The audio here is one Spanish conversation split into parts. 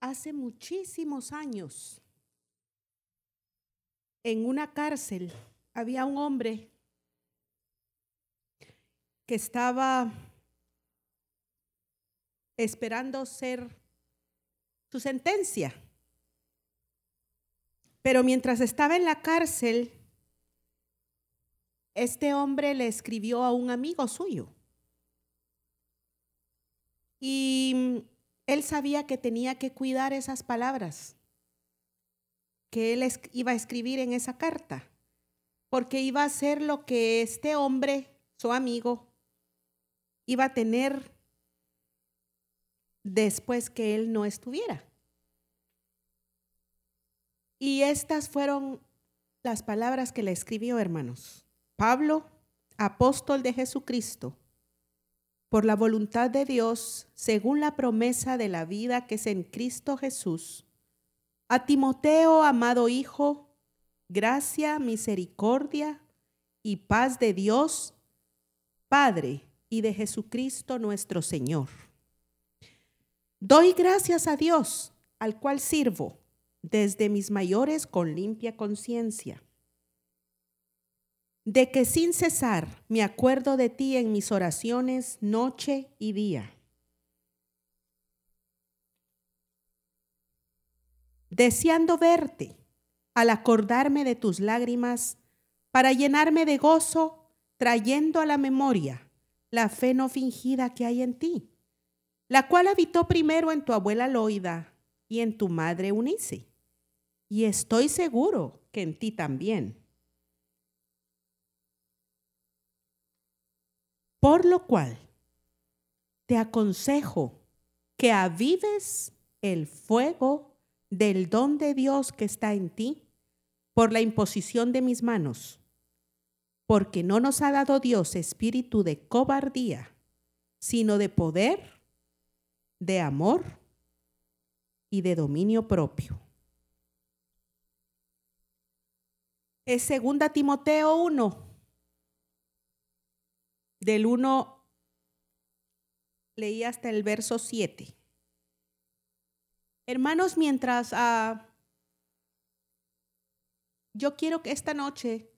hace muchísimos años, en una cárcel, había un hombre que estaba esperando ser su sentencia. Pero mientras estaba en la cárcel, este hombre le escribió a un amigo suyo. Y él sabía que tenía que cuidar esas palabras que él iba a escribir en esa carta, porque iba a ser lo que este hombre, su amigo, iba a tener después que él no estuviera. Y estas fueron las palabras que le escribió, hermanos. Pablo, apóstol de Jesucristo, por la voluntad de Dios, según la promesa de la vida que es en Cristo Jesús, a Timoteo, amado Hijo, gracia, misericordia y paz de Dios, Padre, y de Jesucristo nuestro Señor. Doy gracias a Dios, al cual sirvo desde mis mayores con limpia conciencia, de que sin cesar me acuerdo de ti en mis oraciones noche y día. Deseando verte, al acordarme de tus lágrimas, para llenarme de gozo, trayendo a la memoria la fe no fingida que hay en ti, la cual habitó primero en tu abuela Loida y en tu madre Eunice y estoy seguro que en ti también. Por lo cual, te aconsejo que avives el fuego del don de Dios que está en ti por la imposición de mis manos, porque no nos ha dado Dios espíritu de cobardía, sino de poder, de amor y de dominio propio. es segunda Timoteo 1, del 1, leí hasta el verso 7. Hermanos, mientras uh, yo quiero que esta noche,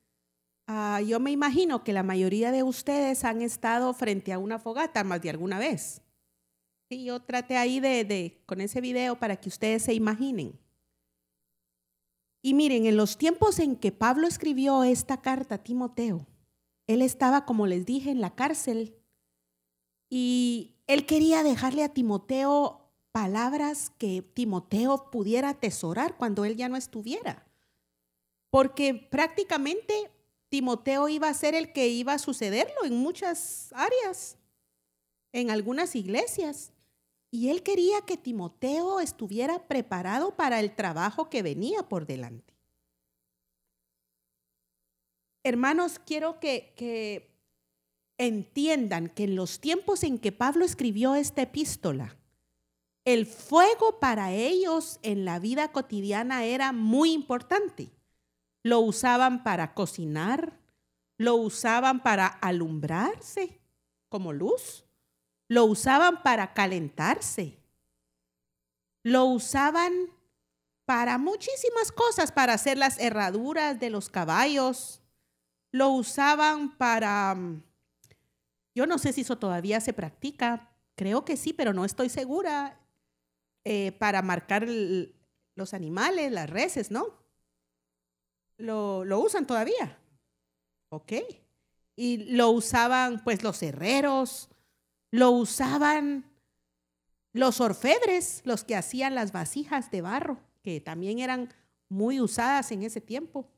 uh, yo me imagino que la mayoría de ustedes han estado frente a una fogata más de alguna vez. Sí, yo traté ahí de, de, con ese video para que ustedes se imaginen. Y miren, en los tiempos en que Pablo escribió esta carta a Timoteo, él estaba, como les dije, en la cárcel y él quería dejarle a Timoteo palabras que Timoteo pudiera atesorar cuando él ya no estuviera. Porque prácticamente Timoteo iba a ser el que iba a sucederlo en muchas áreas, en algunas iglesias. Y él quería que Timoteo estuviera preparado para el trabajo que venía por delante. Hermanos, quiero que, entiendan que en los tiempos en que Pablo escribió esta epístola, el fuego para ellos en la vida cotidiana era muy importante. Lo usaban para cocinar, lo usaban para alumbrarse como luz, lo usaban para calentarse. Lo usaban para muchísimas cosas, para hacer las herraduras de los caballos. Lo usaban para, mm, yo no sé si eso todavía se practica, creo que sí, pero no estoy segura, eh, para marcar los animales, las reses, ¿no? Lo, lo usan todavía. Ok. Y lo usaban pues los herreros, lo usaban los orfebres, los que hacían las vasijas de barro, que también eran muy usadas en ese tiempo.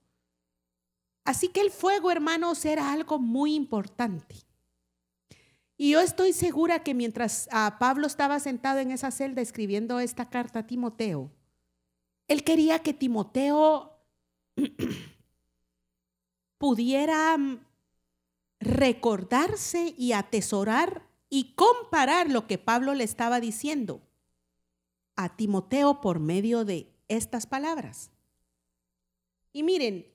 Así que el fuego, hermanos, era algo muy importante. Y yo estoy segura que mientras ah, Pablo estaba sentado en esa celda escribiendo esta carta a Timoteo, él quería que Timoteo pudiera mm, recordarse y atesorar y comparar lo que Pablo le estaba diciendo a Timoteo por medio de estas palabras. Y miren,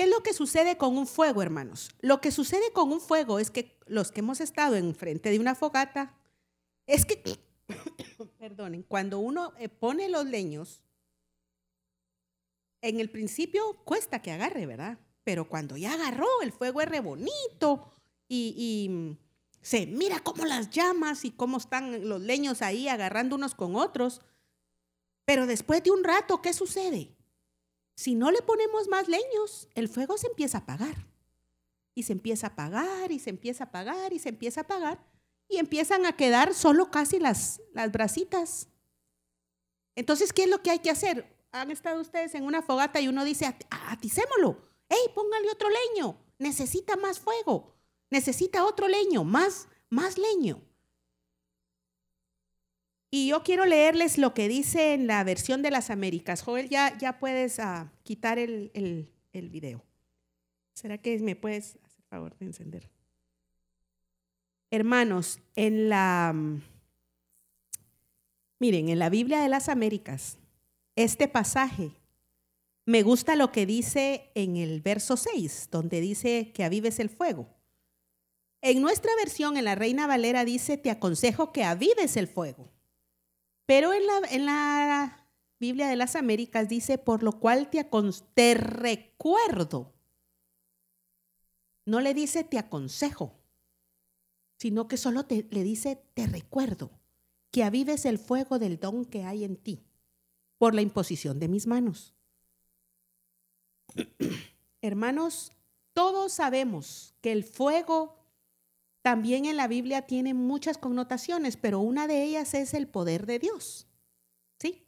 ¿qué es lo que sucede con un fuego, hermanos? Lo que sucede con un fuego es que los que hemos estado enfrente de una fogata, es que, perdonen, cuando uno eh, pone los leños, en el principio cuesta que agarre, ¿verdad? Pero cuando ya agarró, el fuego es re bonito y, y se mira cómo las llamas y cómo están los leños ahí agarrando unos con otros. Pero después de un rato, ¿qué sucede? Si no le ponemos más leños, el fuego se empieza a apagar. Y se empieza a apagar y se empieza a apagar y se empieza a apagar. Y empiezan a quedar solo casi las, las brasitas. Entonces, ¿qué es lo que hay que hacer? Han estado ustedes en una fogata y uno dice, aticémoslo. ¡Ey, póngale otro leño! Necesita más fuego. Necesita otro leño, más, más leño. Y yo quiero leerles lo que dice en la versión de las Américas. Joel, ya, ya puedes ah, quitar el, el, el video. ¿Será que me puedes hacer favor de encender? Hermanos, en la, mm, miren, en la Biblia de las Américas, este pasaje, me gusta lo que dice en el verso 6, donde dice que avives el fuego. En nuestra versión, en la Reina Valera, dice, te aconsejo que avives el fuego. Pero en la, en la Biblia de las Américas dice, por lo cual te, te recuerdo. No le dice, te aconsejo, sino que solo te, le dice, te recuerdo, que avives el fuego del don que hay en ti por la imposición de mis manos. Hermanos, todos sabemos que el fuego también en la Biblia tiene muchas connotaciones, pero una de ellas es el poder de Dios. ¿Sí?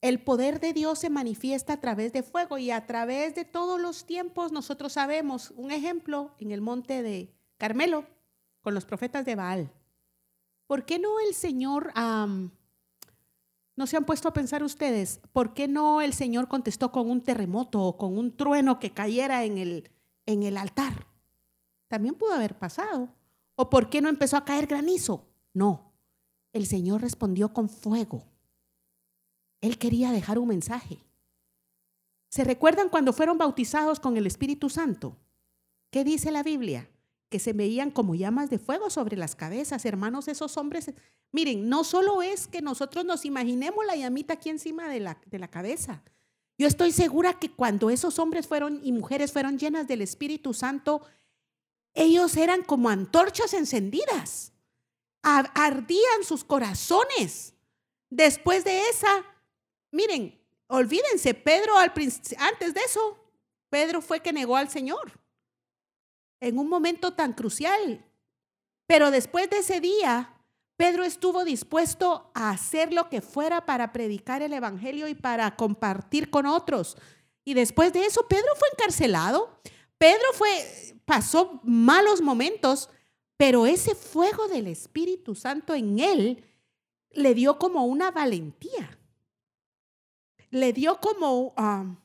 El poder de Dios se manifiesta a través de fuego y a través de todos los tiempos nosotros sabemos, un ejemplo en el monte de Carmelo con los profetas de Baal. ¿Por qué no el Señor, no se han puesto a pensar ustedes, por qué no el Señor contestó con un terremoto o con un trueno que cayera en el, en el altar? También pudo haber pasado. ¿O por qué no empezó a caer granizo? No, el Señor respondió con fuego. Él quería dejar un mensaje. ¿Se recuerdan cuando fueron bautizados con el Espíritu Santo? ¿Qué dice la Biblia? Que se veían como llamas de fuego sobre las cabezas, hermanos, esos hombres. Miren, no solo es que nosotros nos imaginemos la llamita aquí encima de la, de la cabeza. Yo estoy segura que cuando esos hombres fueron y mujeres fueron llenas del Espíritu Santo, ellos eran como antorchas encendidas. Ardían sus corazones. Después de esa, miren, olvídense, Pedro al antes de eso, Pedro fue que negó al Señor en un momento tan crucial. Pero después de ese día, Pedro estuvo dispuesto a hacer lo que fuera para predicar el Evangelio y para compartir con otros. Y después de eso, Pedro fue encarcelado. Pedro fue, pasó malos momentos, pero ese fuego del Espíritu Santo en él le dio como una valentía. Le dio como um,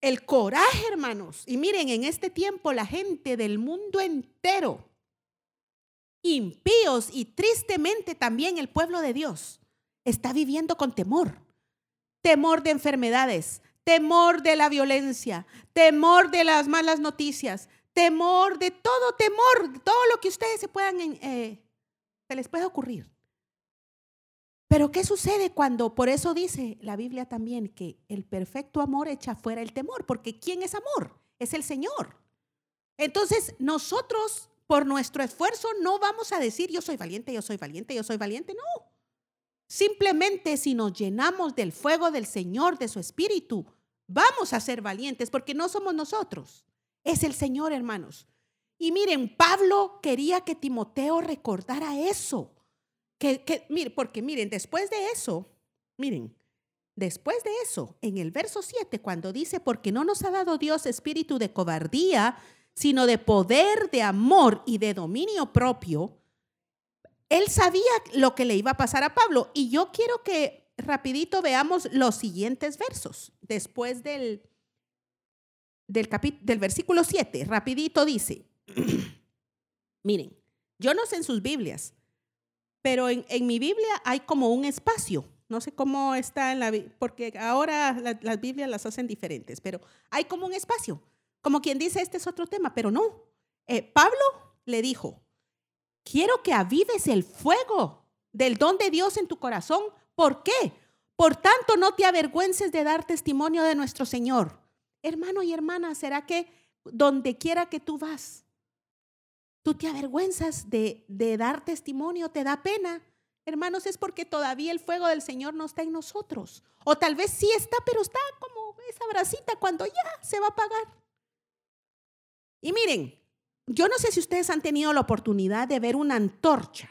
el coraje, hermanos. Y miren, en este tiempo la gente del mundo entero, impíos y tristemente también el pueblo de Dios, está viviendo con temor. Temor de enfermedades, temor de la violencia, temor de las malas noticias, temor de todo temor, todo lo que ustedes se puedan, eh, se les puede ocurrir. Pero ¿qué sucede cuando, por eso dice la Biblia también, que el perfecto amor echa fuera el temor? Porque ¿quién es amor? Es el Señor. Entonces, nosotros, por nuestro esfuerzo, no vamos a decir yo soy valiente, yo soy valiente, yo soy valiente. No. Simplemente si nos llenamos del fuego del Señor, de su Espíritu, vamos a ser valientes porque no somos nosotros, es el Señor, hermanos. Y miren, Pablo quería que Timoteo recordara eso. Que, que, porque miren, después de eso, miren, después de eso, en el verso 7, cuando dice, porque no nos ha dado Dios espíritu de cobardía, sino de poder, de amor y de dominio propio, él sabía lo que le iba a pasar a Pablo. Y yo quiero que rapidito veamos los siguientes versos. Después del, del, del versículo 7, rapidito dice, miren, yo no sé en sus Biblias, pero en, en, mi Biblia hay como un espacio. No sé cómo está en la porque ahora las Biblias las hacen diferentes, pero hay como un espacio. Como quien dice, este es otro tema, pero no. Eh, Pablo le dijo, quiero que avives el fuego del don de Dios en tu corazón. ¿Por qué? Por tanto, no te avergüences de dar testimonio de nuestro Señor. Hermano y hermana, ¿será que donde quiera que tú vas, tú te avergüenzas de, dar testimonio, te da pena? Hermanos, es porque todavía el fuego del Señor no está en nosotros. O tal vez sí está, pero está como esa bracita cuando ya se va a apagar. Y miren, yo no sé si ustedes han tenido la oportunidad de ver una antorcha.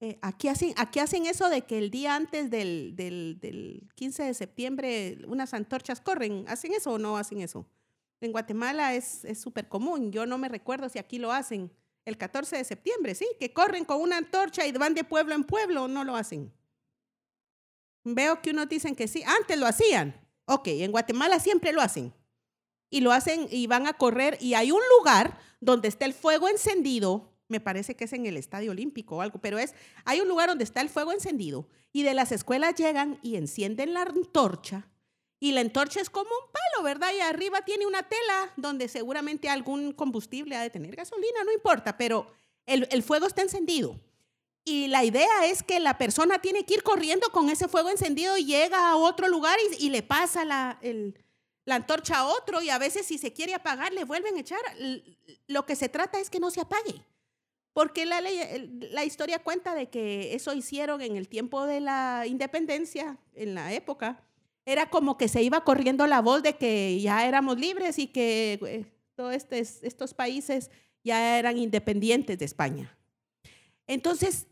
Eh, aquí, hacen, aquí hacen eso de que el día antes del, del, del 15 de septiembre unas antorchas corren. ¿Hacen eso o no hacen eso? En Guatemala es súper común. Yo no me recuerdo si aquí lo hacen el 14 de septiembre, ¿sí? Que corren con una antorcha y van de pueblo en pueblo, no lo hacen. Veo que unos dicen que sí, antes lo hacían. Ok, en Guatemala siempre lo hacen. Y lo hacen y van a correr y hay un lugar donde está el fuego encendido, me parece que es en el Estadio Olímpico o algo, pero es, hay un lugar donde está el fuego encendido y de las escuelas llegan y encienden la antorcha y la antorcha es como un palo, ¿verdad? Y arriba tiene una tela donde seguramente algún combustible ha de tener gasolina, no importa, pero el, fuego está encendido. Y la idea es que la persona tiene que ir corriendo con ese fuego encendido y llega a otro lugar y, le pasa la, la antorcha a otro y a veces si se quiere apagar le vuelven a echar. Lo que se trata es que no se apague. Porque la, historia cuenta de que eso hicieron en el tiempo de la independencia, en la época, era como que se iba corriendo la voz de que ya éramos libres y que eh, todos estos países ya eran independientes de España. Entonces,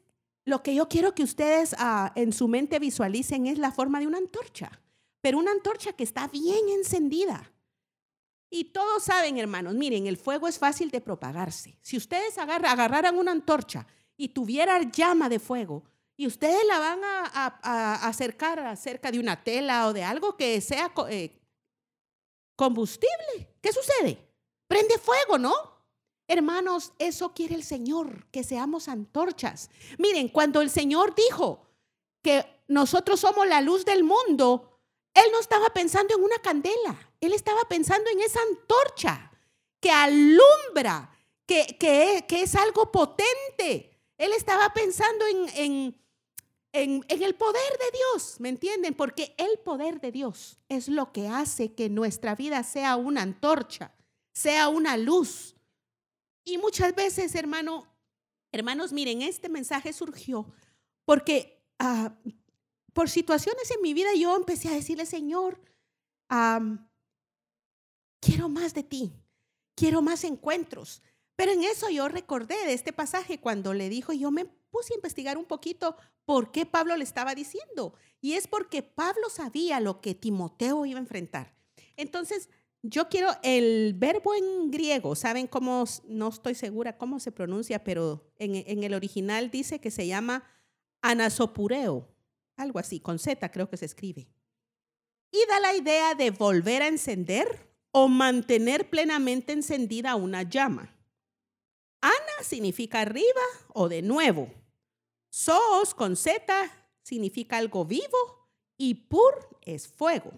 lo que yo quiero que ustedes ah, en su mente visualicen es la forma de una antorcha, pero una antorcha que está bien encendida. Y todos saben, hermanos, miren, el fuego es fácil de propagarse. Si ustedes agarraran una antorcha y tuviera llama de fuego, y ustedes la van a, acercar acerca de una tela o de algo que sea eh, combustible. ¿Qué sucede? Prende fuego, ¿no? Hermanos, eso quiere el Señor, que seamos antorchas. Miren, cuando el Señor dijo que nosotros somos la luz del mundo, Él no estaba pensando en una candela, Él estaba pensando en esa antorcha que alumbra, que, que, que es algo potente. Él estaba pensando en en, el poder de Dios, ¿me entienden? Porque el poder de Dios es lo que hace que nuestra vida sea una antorcha, sea una luz. Y muchas veces, hermano, hermanos, miren, este mensaje surgió porque ah, por situaciones en mi vida yo empecé a decirle, Señor, quiero más de ti, quiero más encuentros. Pero en eso yo recordé de este pasaje cuando le dijo, yo me puse a investigar un poquito por qué Pablo le estaba diciendo. Y es porque Pablo sabía lo que Timoteo iba a enfrentar. Entonces, yo quiero el verbo en griego, ¿saben cómo? No estoy segura cómo se pronuncia, pero en, el original dice que se llama anasopureo, algo así, con Z creo que se escribe. Y da la idea de volver a encender o mantener plenamente encendida una llama. Ana significa arriba o de nuevo. Sos con Z significa algo vivo y pur es fuego.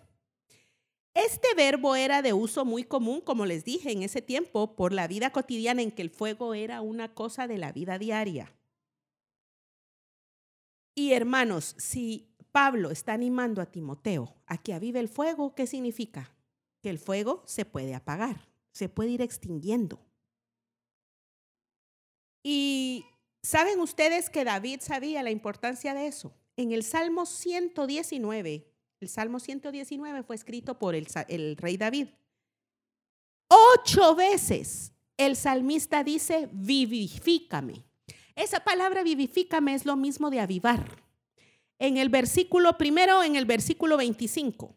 Este verbo era de uso muy común, como les dije, en ese tiempo por la vida cotidiana en que el fuego era una cosa de la vida diaria. Y hermanos, si Pablo está animando a Timoteo a que avive el fuego, ¿qué significa? Que el fuego se puede apagar, se puede ir extinguiendo. Y saben ustedes que David sabía la importancia de eso. En el Salmo 119, el Salmo 119 fue escrito por el, rey David. Ocho veces el salmista dice, vivifícame. Esa palabra vivifícame es lo mismo de avivar. En el versículo primero, en el versículo 25,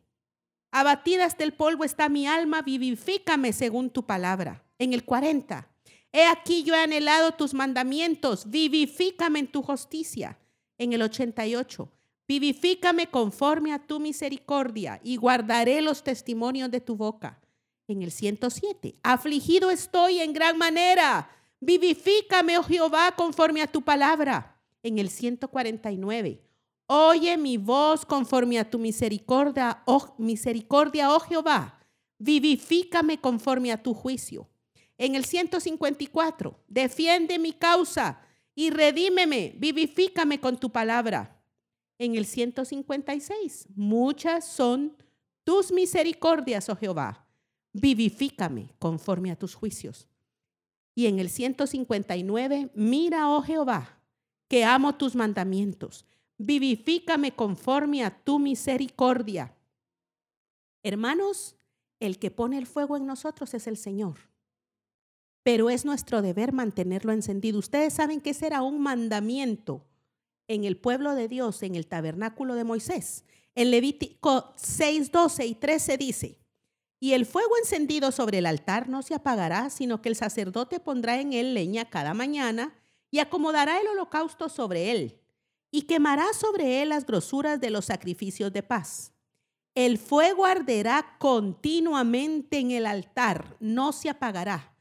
abatida hasta el polvo está mi alma, vivifícame según tu palabra. En el 40, He aquí yo he anhelado tus mandamientos, vivifícame en tu justicia. En el 88, vivifícame conforme a tu misericordia y guardaré los testimonios de tu boca. En el 107, afligido estoy en gran manera, vivifícame, oh Jehová, conforme a tu palabra. En el 149, oye mi voz conforme a tu misericordia, oh misericordia, oh Jehová, vivifícame conforme a tu juicio. En el 154, defiende mi causa y redímeme, vivifícame con tu palabra. En el 156, muchas son tus misericordias, oh Jehová. Vivifícame conforme a tus juicios. Y en el 159, mira, oh Jehová, que amo tus mandamientos. Vivifícame conforme a tu misericordia. Hermanos, el que pone el fuego en nosotros es el Señor. Pero es nuestro deber mantenerlo encendido. Ustedes saben que ese era un mandamiento en el pueblo de Dios, en el tabernáculo de Moisés. En Levítico 6, 12 y 13 dice, y el fuego encendido sobre el altar no se apagará, sino que el sacerdote pondrá en él leña cada mañana y acomodará el holocausto sobre él y quemará sobre él las grosuras de los sacrificios de paz. El fuego arderá continuamente en el altar, no se apagará.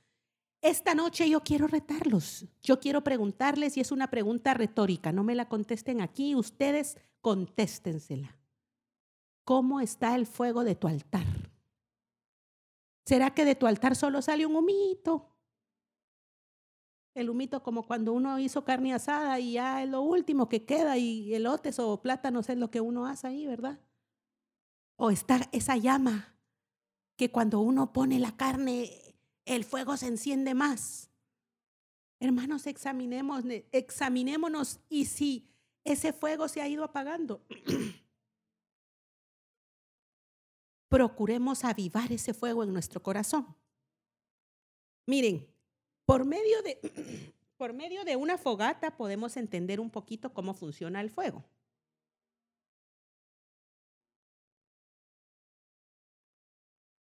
Esta noche yo quiero retarlos, yo quiero preguntarles, y es una pregunta retórica, no me la contesten aquí, ustedes contéstensela. ¿Cómo está el fuego de tu altar? ¿Será que de tu altar solo sale un humito? El humito como cuando uno hizo carne asada y ya es lo último que queda y elotes o plátanos es lo que uno hace ahí, ¿verdad? O está esa llama que cuando uno pone la carne, el fuego se enciende más. Hermanos, examinemos, examinémonos y si ese fuego se ha ido apagando, procuremos avivar ese fuego en nuestro corazón. Miren, por medio de, por medio de una fogata podemos entender un poquito cómo funciona el fuego.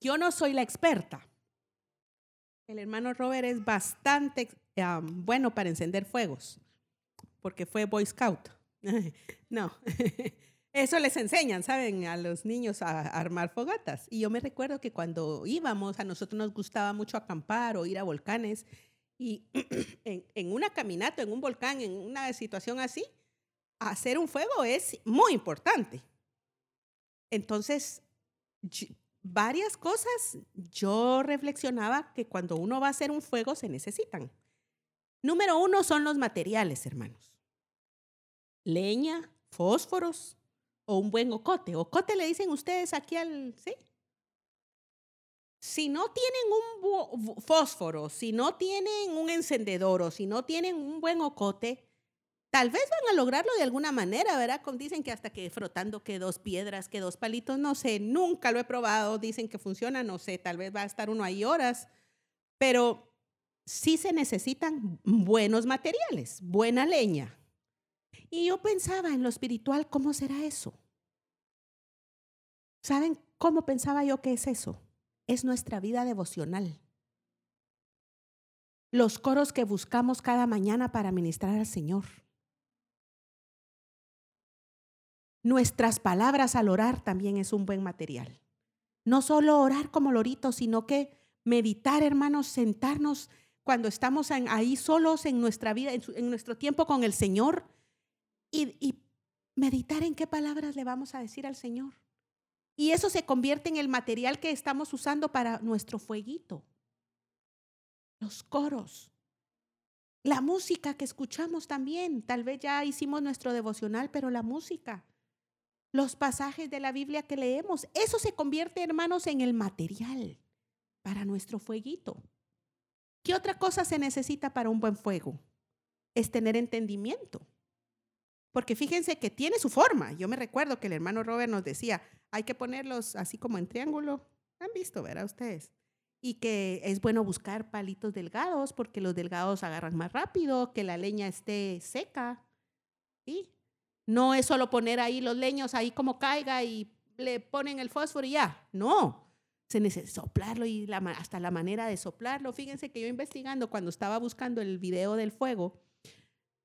Yo no soy la experta. El hermano Robert es bastante bueno para encender fuegos, porque fue Boy Scout. no, eso les enseñan, ¿saben? A los niños a armar fogatas. Y yo me recuerdo que cuando íbamos, a nosotros nos gustaba mucho acampar o ir a volcanes. Y en, una caminata, en un volcán, en una situación así, hacer un fuego es muy importante. Entonces, varias cosas yo reflexionaba que cuando uno va a hacer un fuego se necesitan. Número uno son los materiales, hermanos. Leña, fósforos, o un buen ocote. Ocote le dicen ustedes aquí al, ¿sí? Si no tienen un fósforo, si no tienen un encendedor o si no tienen un buen ocote, tal vez van a lograrlo de alguna manera, ¿verdad? dicen que hasta que frotando que dos piedras, que dos palitos, no sé, nunca lo he probado, dicen que funciona, no sé, tal vez va a estar uno ahí horas, pero sí se necesitan buenos materiales, buena leña, y yo pensaba en lo espiritual, ¿cómo será eso? ¿Saben cómo pensaba yo que es eso? Es nuestra vida devocional. Los coros que buscamos cada mañana para ministrar al Señor. Nuestras palabras al orar también es un buen material. No solo orar como loritos, sino que meditar, hermanos, sentarnos cuando estamos ahí solos en nuestra vida, en nuestro tiempo con el Señor y, meditar en qué palabras le vamos a decir al Señor. Y eso se convierte en el material que estamos usando para nuestro fueguito. Los coros. La música que escuchamos también. Tal vez ya hicimos nuestro devocional, pero la música. Los pasajes de la Biblia que leemos. Eso se convierte, hermanos, en el material para nuestro fueguito. ¿Qué otra cosa se necesita para un buen fuego? Es tener entendimiento. Porque fíjense que tiene su forma. Yo me recuerdo que el hermano Robert nos decía, hay que ponerlos así como en triángulo. Han visto, ¿verdad ustedes? Y que es bueno buscar palitos delgados porque los delgados agarran más rápido, que la leña esté seca. ¿sí? No es solo poner ahí los leños ahí como caiga y le ponen el fósforo y ya. No, se necesita soplarlo y hasta la manera de soplarlo. Fíjense que yo investigando cuando estaba buscando el video del fuego,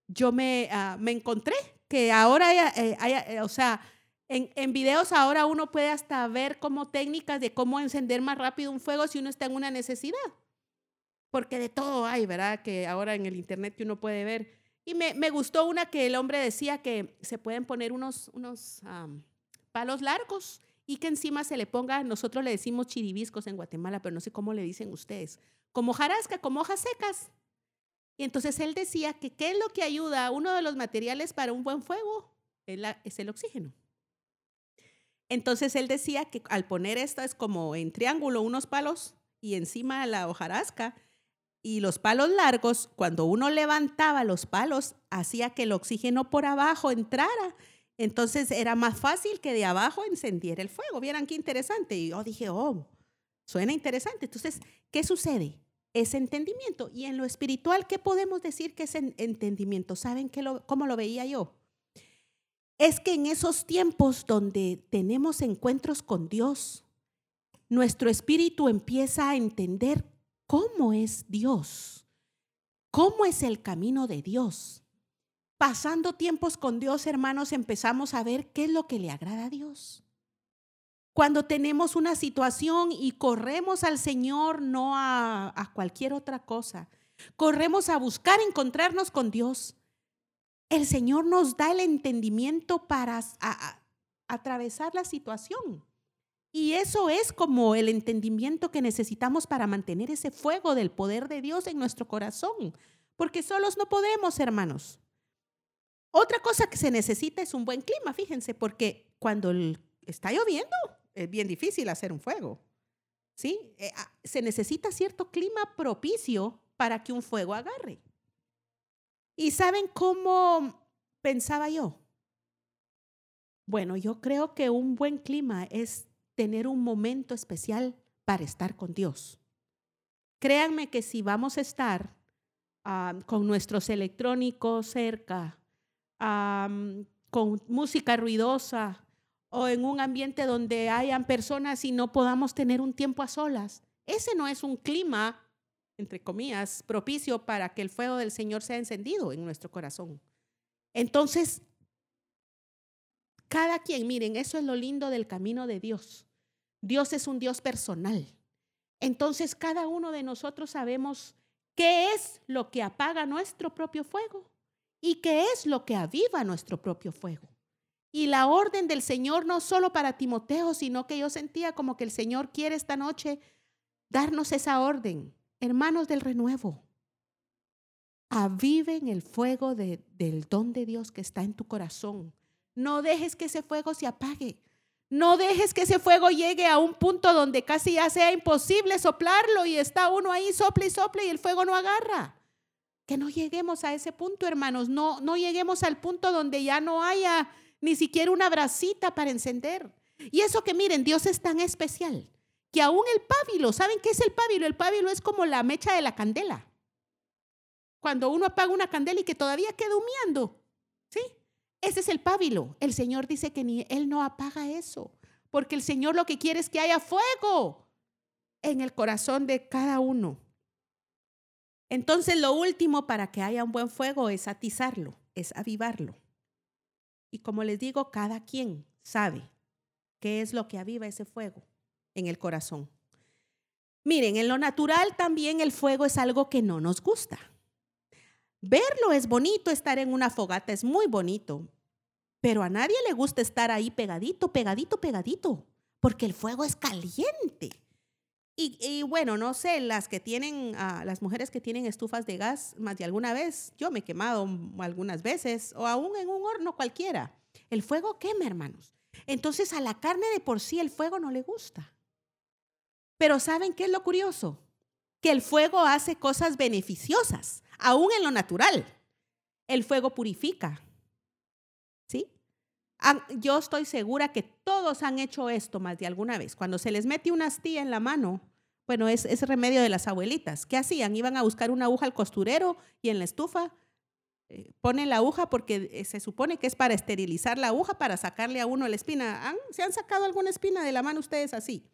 yo me, ah, me encontré que ahora, hay, eh, eh, o sea, en, en, videos ahora uno puede hasta ver como técnicas de cómo encender más rápido un fuego si uno está en una necesidad. Porque de todo hay, ¿verdad? Que ahora en el internet uno puede ver. Y me, me gustó una que el hombre decía que se pueden poner unos, unos palos largos y que encima se le ponga, nosotros le decimos chiribiscos en Guatemala, pero no sé cómo le dicen ustedes, como jarasca, como hojas secas. Y entonces él decía que qué es lo que ayuda, uno de los materiales para un buen fuego es el oxígeno. Entonces él decía que al poner esto es como en triángulo unos palos y encima la hojarasca y los palos largos, cuando uno levantaba los palos, hacía que el oxígeno por abajo entrara. Entonces era más fácil que de abajo encendiera el fuego. Vieran qué interesante. Y yo dije, oh, suena interesante. Entonces, ¿qué sucede? Es entendimiento. Y en lo espiritual, ¿qué podemos decir que es entendimiento? ¿Saben qué lo, cómo lo veía yo? Es que en esos tiempos donde tenemos encuentros con Dios, nuestro espíritu empieza a entender cómo es Dios, cómo es el camino de Dios. Pasando tiempos con Dios, hermanos, empezamos a ver qué es lo que le agrada a Dios. Cuando tenemos una situación y corremos al Señor, no a, cualquier otra cosa, corremos a buscar encontrarnos con Dios. El Señor nos da el entendimiento para atravesar la situación. Y eso es como el entendimiento que necesitamos para mantener ese fuego del poder de Dios en nuestro corazón, porque solos no podemos, hermanos. Otra cosa que se necesita es un buen clima, fíjense, porque cuando está lloviendo es bien difícil hacer un fuego. ¿Sí? Eh, ah, se necesita cierto clima propicio para que un fuego agarre. ¿Y saben cómo pensaba yo? Bueno, yo creo que un buen clima es tener un momento especial para estar con Dios. Créanme que si vamos a estar con nuestros electrónicos cerca, con música ruidosa o en un ambiente donde hayan personas y no podamos tener un tiempo a solas, ese no es un clima, entre comillas, propicio para que el fuego del Señor sea encendido en nuestro corazón. Entonces, cada quien, miren, eso es lo lindo del camino de Dios. Dios es un Dios personal. Entonces cada uno de nosotros sabemos qué es lo que apaga nuestro propio fuego y qué es lo que aviva nuestro propio fuego. Y la orden del Señor no solo para Timoteo, sino que yo sentía como que el Señor quiere esta noche darnos esa orden. Hermanos del renuevo, aviven el fuego del don de Dios que está en tu corazón. No dejes que ese fuego se apague. No dejes que ese fuego llegue a un punto donde casi ya sea imposible soplarlo y está uno ahí sople y sople y el fuego no agarra. Que no lleguemos a ese punto, hermanos. No, no lleguemos al punto donde ya no haya ni siquiera una brasita para encender. Y eso que miren, Dios es tan especial que aún el pábilo, ¿saben qué es el pábilo? El pábilo es como la mecha de la candela. Cuando uno apaga una candela y que todavía queda humeando, ¿sí? Ese es el pábilo. El Señor dice que ni Él no apaga eso, porque el Señor lo que quiere es que haya fuego en el corazón de cada uno. Entonces lo último para que haya un buen fuego es atizarlo, es avivarlo. Y como les digo, cada quien sabe qué es lo que aviva ese fuego en el corazón. Miren, en lo natural también el fuego es algo que no nos gusta. Verlo es bonito, estar en una fogata es muy bonito, pero a nadie le gusta estar ahí pegadito, pegadito, pegadito, porque el fuego es caliente. Y, bueno, no sé, las que tienen, ah, las mujeres que tienen estufas de gas más de alguna vez, yo me he quemado algunas veces, o aún en un horno cualquiera. El fuego quema, hermanos. Entonces a la carne de por sí el fuego no le gusta. Pero ¿saben qué es lo curioso? Que el fuego hace cosas beneficiosas aún en lo natural. El fuego purifica. ¿Sí? Yo estoy segura que todos han hecho esto más de alguna vez. Cuando se les mete una astilla en la mano, bueno, es, remedio de las abuelitas. ¿Qué hacían? Iban a buscar una aguja al costurero y en la estufa eh, ponen la aguja porque eh, se supone que es para esterilizar la aguja, para sacarle a uno la espina. ¿Se han sacado alguna espina de la mano ustedes así?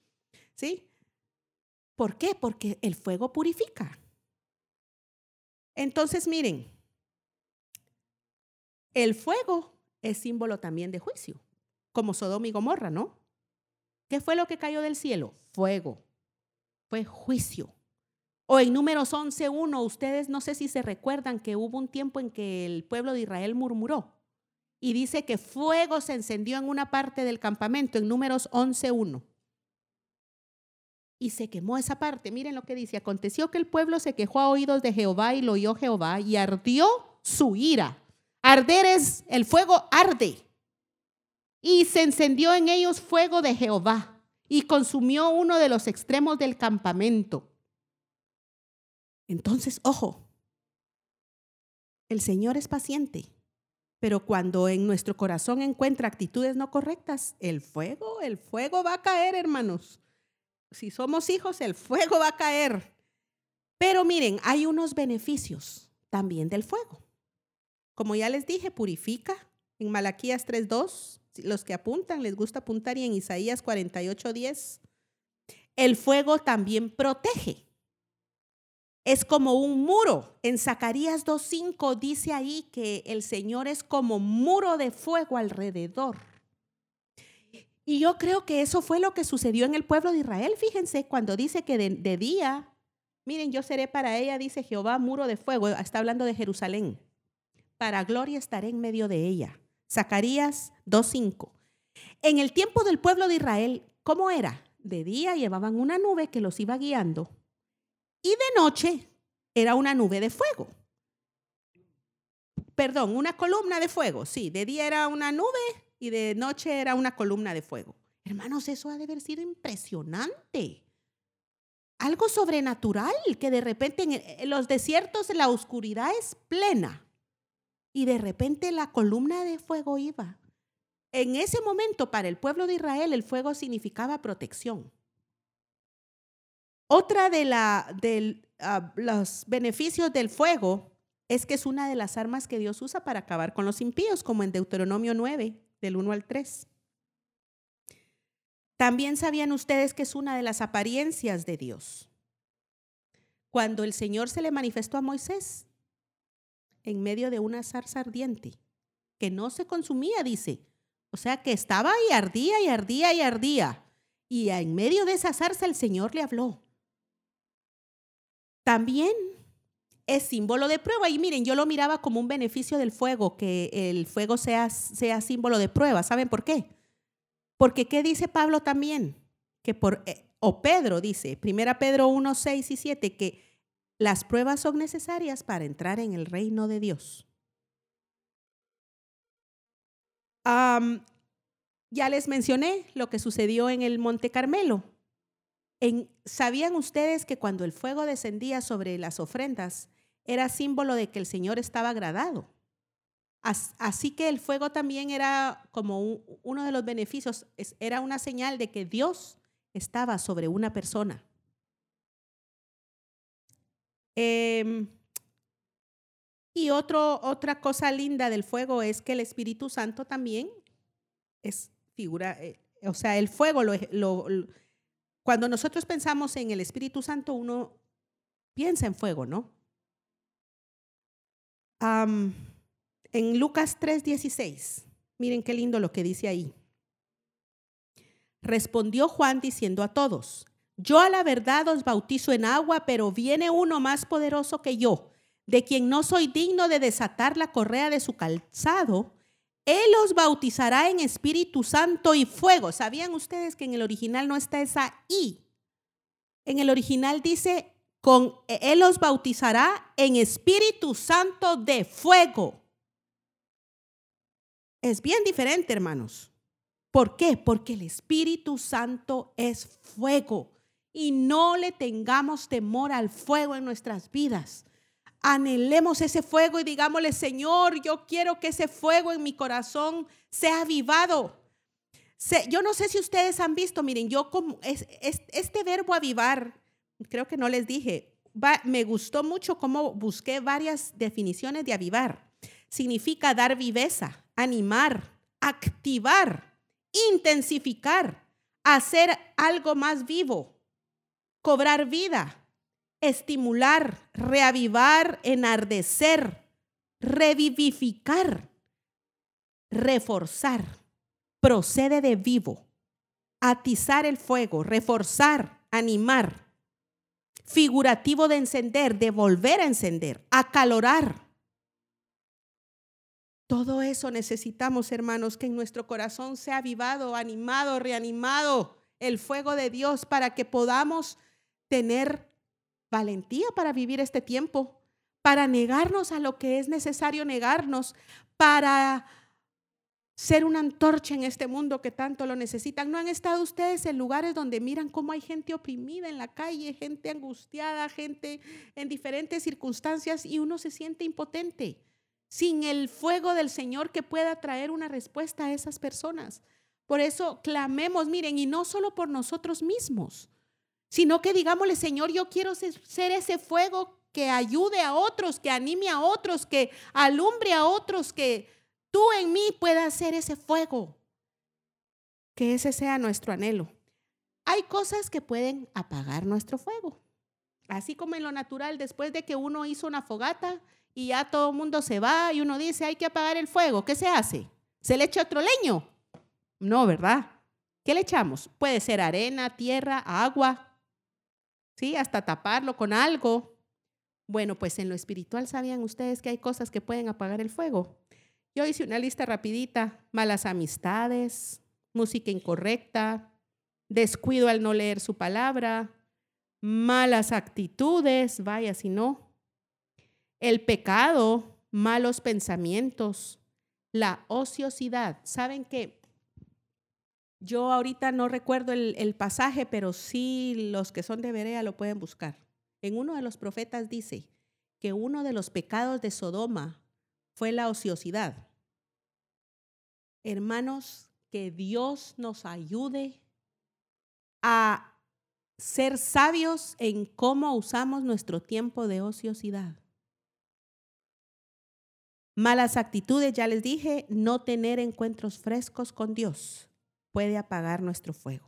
¿Sí? ¿Por qué? Porque el fuego purifica. Entonces, miren, el fuego es símbolo también de juicio, como Sodoma y Gomorra, ¿no? ¿Qué fue lo que cayó del cielo? Fuego. Juicio. O en números 11.1, ustedes no sé si se recuerdan que hubo un tiempo en que el pueblo de Israel murmuró. Y dice que fuego se encendió en una parte del campamento, en números 11.1. y se quemó esa parte. Miren lo que dice, aconteció que el pueblo se quejó a oídos de Jehová y lo oyó Jehová y ardió su ira. Arder es, el fuego arde. Y se encendió en ellos fuego de Jehová y consumió uno de los extremos del campamento. Entonces, ojo, el Señor es paciente, pero cuando en nuestro corazón encuentra actitudes no correctas, el fuego, el fuego va a caer, hermanos si somos hijos, el fuego va a caer. Pero miren, hay unos beneficios también del fuego. Como ya les dije, purifica. En Malaquías 3.2, los que apuntan, les gusta apuntar, y en Isaías 48.10, el fuego también protege. Es como un muro. En Zacarías 2.5 dice ahí que el Señor es como muro de fuego alrededor. Y yo creo que eso fue lo que sucedió en el pueblo de Israel. Fíjense, cuando dice que de, día, miren, yo seré para ella, dice Jehová, muro de fuego. Está hablando de Jerusalén. Para gloria estaré en medio de ella. Zacarías 2.5. En el tiempo del pueblo de Israel, ¿cómo era? De día llevaban una nube que los iba guiando y de noche era una nube de fuego. Perdón, una columna de fuego, sí, de día era una nube y de noche era una columna de fuego. Hermanos, eso ha de haber sido impresionante. Algo sobrenatural que de repente en los desiertos la oscuridad es plena y de repente la columna de fuego iba. En ese momento para el pueblo de Israel el fuego significaba protección. Otra de, la, de ah, los beneficios del fuego es que es una de las armas que Dios usa para acabar con los impíos, como en Deuteronomio 9, del 1 al 3. También sabían ustedes que es una de las apariencias de Dios. Cuando el Señor se le manifestó a Moisés en medio de una zarza ardiente, que no se consumía, dice. O sea, que estaba y ardía y ardía y ardía. Y en medio de esa zarza el Señor le habló. También es símbolo de prueba. Y miren, yo lo miraba como un beneficio del fuego, que el fuego sea, sea símbolo de prueba. ¿Saben por qué? Porque ¿qué dice Pablo también? Que por, eh, o Pedro dice, primera Pedro 1, 6 y 7, que las pruebas son necesarias para entrar en el reino de Dios. ya les mencioné lo que sucedió en el Monte Carmelo. ¿Sabían ustedes que cuando el fuego descendía sobre las ofrendas, era símbolo de que el Señor estaba agradado. Así que el fuego también era como uno de los beneficios, era una señal de que Dios estaba sobre una persona. Em, y otro, otra cosa linda del fuego es que el Espíritu Santo también es figura, eh, o sea, el fuego, cuando nosotros pensamos en el Espíritu Santo, uno piensa en fuego, ¿no? en Lucas 3:16, miren qué lindo lo que dice ahí. Respondió Juan diciendo a todos, yo a la verdad os bautizo en agua, pero viene uno más poderoso que yo, de quien no soy digno de desatar la correa de su calzado. Él os bautizará en Espíritu Santo y fuego. ¿Sabían ustedes que en el original no está esa I? En el original dice con él los bautizará en Espíritu Santo de fuego. Es bien diferente, hermanos. ¿Por qué? Porque el Espíritu Santo es fuego y no le tengamos temor al fuego en nuestras vidas. Anhelemos ese fuego y digámosle, Señor, yo quiero que ese fuego en mi corazón sea avivado. Yo no sé si ustedes han visto, miren, yo como este verbo avivar creo que no les dije, me gustó mucho cómo busqué varias definiciones de avivar. Significa dar viveza, animar, activar, intensificar, hacer algo más vivo, cobrar vida, estimular, reavivar, enardecer, revivificar, reforzar, procede de vivo, atizar el fuego, reforzar, animar. Figurativo de encender, de volver a encender, acalorar. Todo eso necesitamos, hermanos, que en nuestro corazón sea avivado, animado, reanimado, el fuego de Dios para que podamos tener valentía para vivir este tiempo, para negarnos a lo que es necesario negarnos, para ser una antorcha en este mundo que tanto lo necesitan. ¿No han estado ustedes en lugares donde miran cómo hay gente oprimida en la calle, gente angustiada, gente en diferentes circunstancias y uno se siente impotente? sin el fuego del Señor que pueda traer una respuesta a esas personas. Por eso clamemos, miren, y no solo por nosotros mismos, sino que digámosle, Señor, yo quiero ser ese fuego que ayude a otros, que anime a otros, que alumbre a otros, que tú en mí puedas ser ese fuego. Que ese sea nuestro anhelo. Hay cosas que pueden apagar nuestro fuego. Así como en lo natural, después de que uno hizo una fogata, y ya todo el mundo se va y uno dice, hay que apagar el fuego. ¿Qué se hace? ¿Se le echa otro leño? No, ¿verdad? ¿Qué le echamos? Puede ser arena, tierra, agua, ¿sí? Hasta taparlo con algo. Bueno, pues en lo espiritual sabían ustedes que hay cosas que pueden apagar el fuego. Yo hice una lista rapidita, malas amistades, música incorrecta, descuido al no leer su palabra, malas actitudes, vaya si no, el pecado, malos pensamientos, la ociosidad. ¿Saben que yo ahorita no recuerdo el, pasaje, pero sí los que son de Berea lo pueden buscar. En uno de los profetas dice que uno de los pecados de Sodoma fue la ociosidad. Hermanos, que Dios nos ayude a ser sabios en cómo usamos nuestro tiempo de ociosidad. Malas actitudes, ya les dije, no tener encuentros frescos con Dios puede apagar nuestro fuego.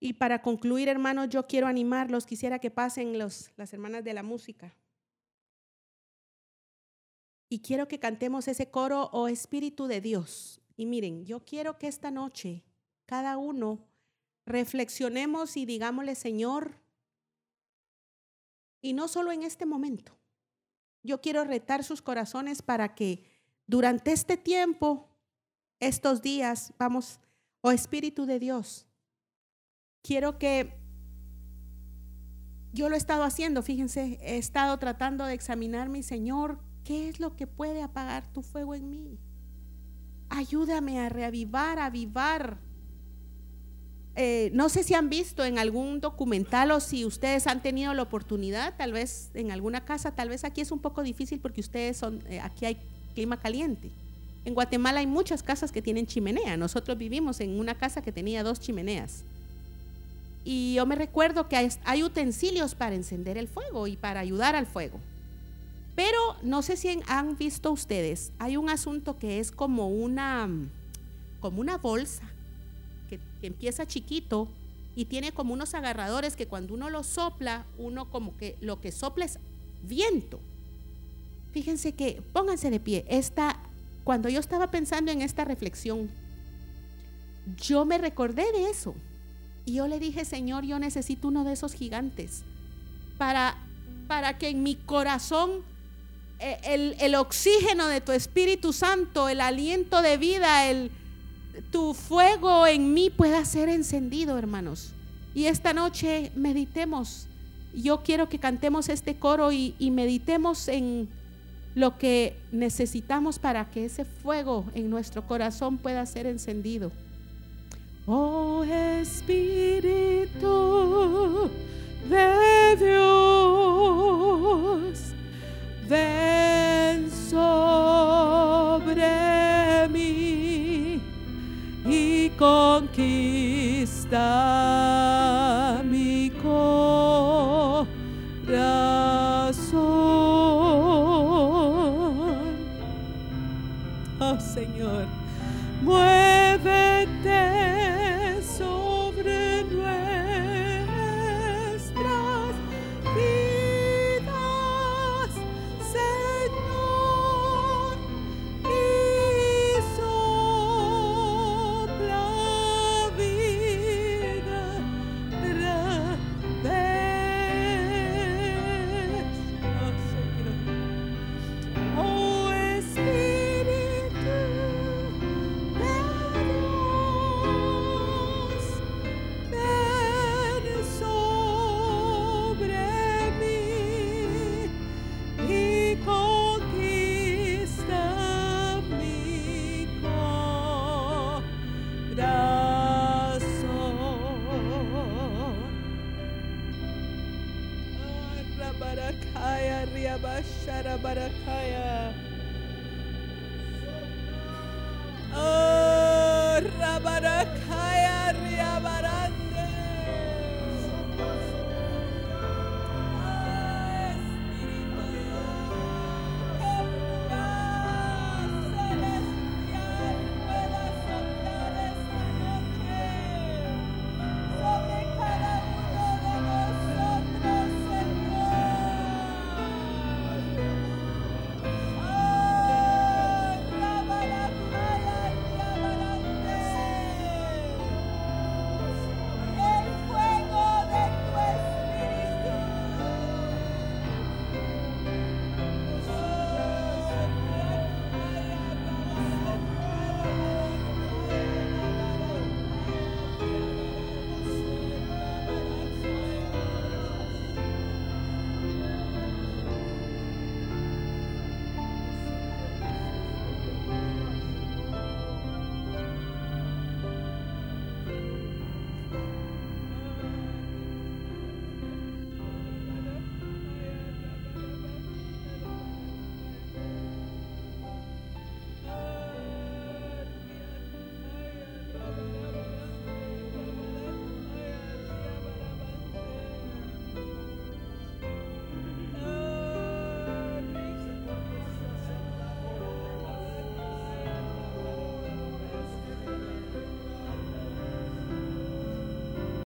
Y para concluir, hermanos, yo quiero animarlos, quisiera que pasen los, las hermanas de la música. Y quiero que cantemos ese coro, oh Espíritu de Dios. Y miren, yo quiero que esta noche cada uno reflexionemos y digámosle, Señor, y no solo en este momento, yo quiero retar sus corazones para que durante este tiempo, estos días, vamos, oh Espíritu de Dios, quiero que yo lo he estado haciendo, fíjense, he estado tratando de examinar mi Señor, ¿qué es lo que puede apagar tu fuego en mí? Ayúdame a reavivar, a avivar eh, no sé si han visto en algún documental o si ustedes han tenido la oportunidad, tal vez en alguna casa, tal vez aquí es un poco difícil porque ustedes son, eh, aquí hay clima caliente. En Guatemala hay muchas casas que tienen chimenea. Nosotros vivimos en una casa que tenía dos chimeneas. Y yo me recuerdo que hay, utensilios para encender el fuego y para ayudar al fuego. Pero no sé si han visto ustedes, hay un asunto que es como una, como una bolsa que, empieza chiquito y tiene como unos agarradores que cuando uno lo sopla, uno como que lo que sopla es viento. Fíjense que, pónganse de pie, esta, cuando yo estaba pensando en esta reflexión, yo me recordé de eso. Y yo le dije, Señor, yo necesito uno de esos gigantes para, para que en mi corazón eh, el, el oxígeno de tu Espíritu Santo, el aliento de vida, el, tu fuego en mí pueda ser encendido, hermanos. Y esta noche meditemos. Yo quiero que cantemos este coro y, meditemos en lo que necesitamos para que ese fuego en nuestro corazón pueda ser encendido. Oh Espíritu de Dios, ven sobre mí conquista mi Señor, muévete